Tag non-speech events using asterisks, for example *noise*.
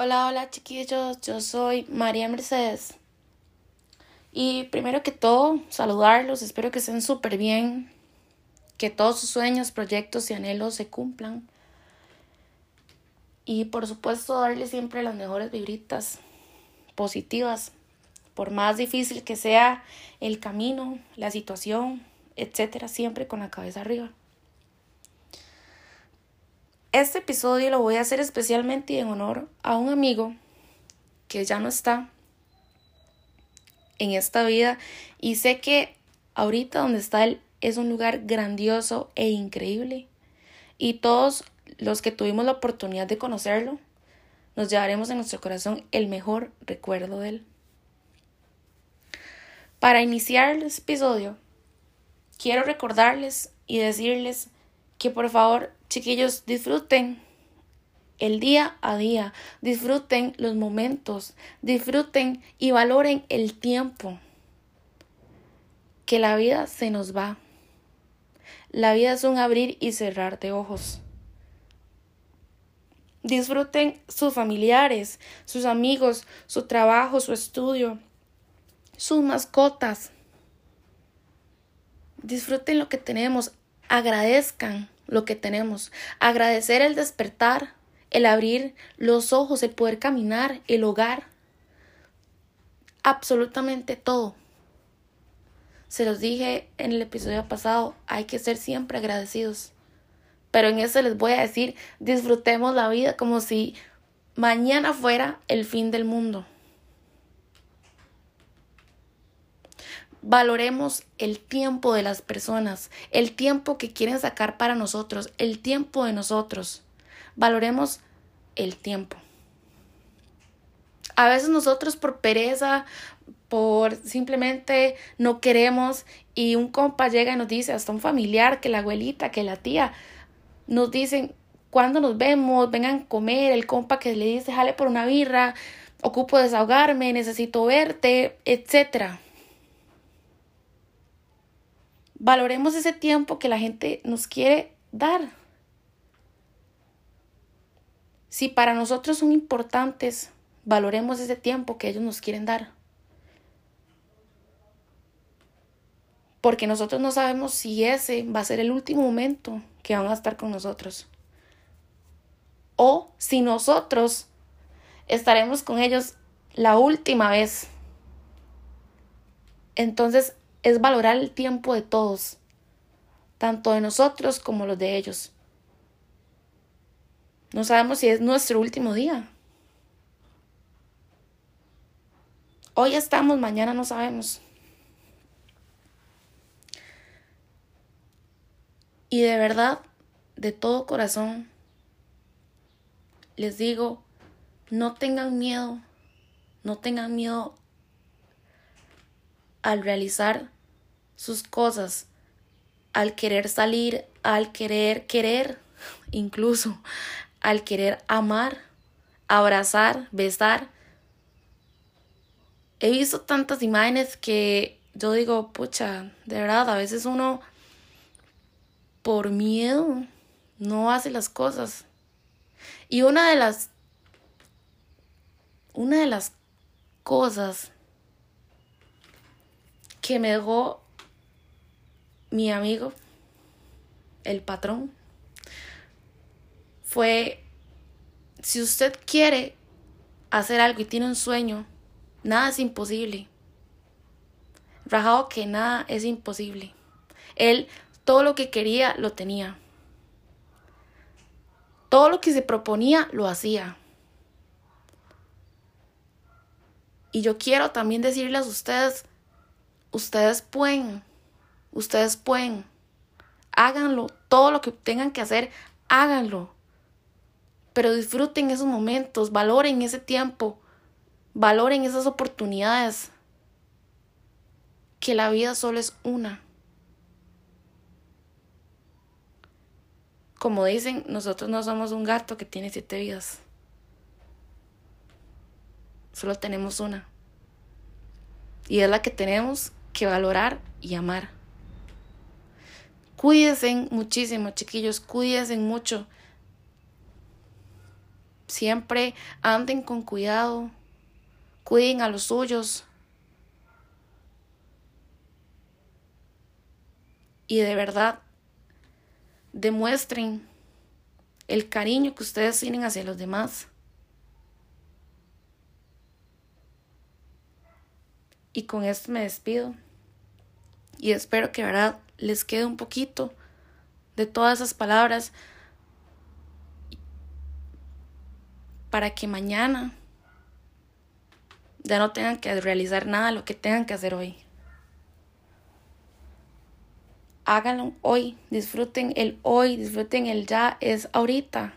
Hola, hola chiquillos, yo soy María Mercedes. Y primero que todo, saludarlos, espero que estén súper bien, que todos sus sueños, proyectos y anhelos se cumplan. Y por supuesto, darles siempre las mejores vibritas positivas, por más difícil que sea el camino, la situación, etcétera, siempre con la cabeza arriba. Este episodio lo voy a hacer especialmente en honor a un amigo que ya no está en esta vida y sé que ahorita donde está él es un lugar grandioso e increíble y todos los que tuvimos la oportunidad de conocerlo nos llevaremos en nuestro corazón el mejor recuerdo de él. Para iniciar el episodio, quiero recordarles y decirles que por favor Chiquillos, disfruten el día a día, disfruten los momentos, disfruten y valoren el tiempo. Que la vida se nos va. La vida es un abrir y cerrar de ojos. Disfruten sus familiares, sus amigos, su trabajo, su estudio, sus mascotas. Disfruten lo que tenemos, agradezcan lo que tenemos. Agradecer el despertar, el abrir los ojos, el poder caminar, el hogar. Absolutamente todo. Se los dije en el episodio pasado, hay que ser siempre agradecidos. Pero en eso les voy a decir, disfrutemos la vida como si mañana fuera el fin del mundo. Valoremos el tiempo de las personas, el tiempo que quieren sacar para nosotros, el tiempo de nosotros. Valoremos el tiempo. A veces nosotros por pereza, por simplemente no queremos y un compa llega y nos dice, hasta un familiar, que la abuelita, que la tía, nos dicen, ¿cuándo nos vemos? Vengan a comer, el compa que le dice, jale por una birra, ocupo desahogarme, necesito verte, etcétera. Valoremos ese tiempo que la gente nos quiere dar. Si para nosotros son importantes, valoremos ese tiempo que ellos nos quieren dar. Porque nosotros no sabemos si ese va a ser el último momento que van a estar con nosotros. O si nosotros estaremos con ellos la última vez. Entonces es valorar el tiempo de todos, tanto de nosotros como los de ellos. No sabemos si es nuestro último día. Hoy estamos, mañana no sabemos. Y de verdad, de todo corazón, les digo, no tengan miedo, no tengan miedo al realizar sus cosas, al querer salir, al querer querer, *laughs* incluso al querer amar, abrazar, besar. He visto tantas imágenes que yo digo, pucha, de verdad, a veces uno por miedo no hace las cosas. Y una de las una de las cosas que me dejó mi amigo, el patrón, fue, si usted quiere hacer algo y tiene un sueño, nada es imposible. Rajado que nada es imposible. Él todo lo que quería lo tenía. Todo lo que se proponía lo hacía. Y yo quiero también decirles a ustedes ustedes pueden, ustedes pueden, háganlo, todo lo que tengan que hacer, háganlo. Pero disfruten esos momentos, valoren ese tiempo, valoren esas oportunidades. Que la vida solo es una. Como dicen, nosotros no somos un gato que tiene siete vidas. Solo tenemos una. Y es la que tenemos que valorar y amar. Cuídense muchísimo, chiquillos, cuídense mucho. Siempre anden con cuidado, cuiden a los suyos. Y de verdad, demuestren el cariño que ustedes tienen hacia los demás. Y con esto me despido. Y espero que, verdad, les quede un poquito de todas esas palabras para que mañana ya no tengan que realizar nada lo que tengan que hacer hoy. Háganlo hoy, disfruten el hoy, disfruten el ya, es ahorita.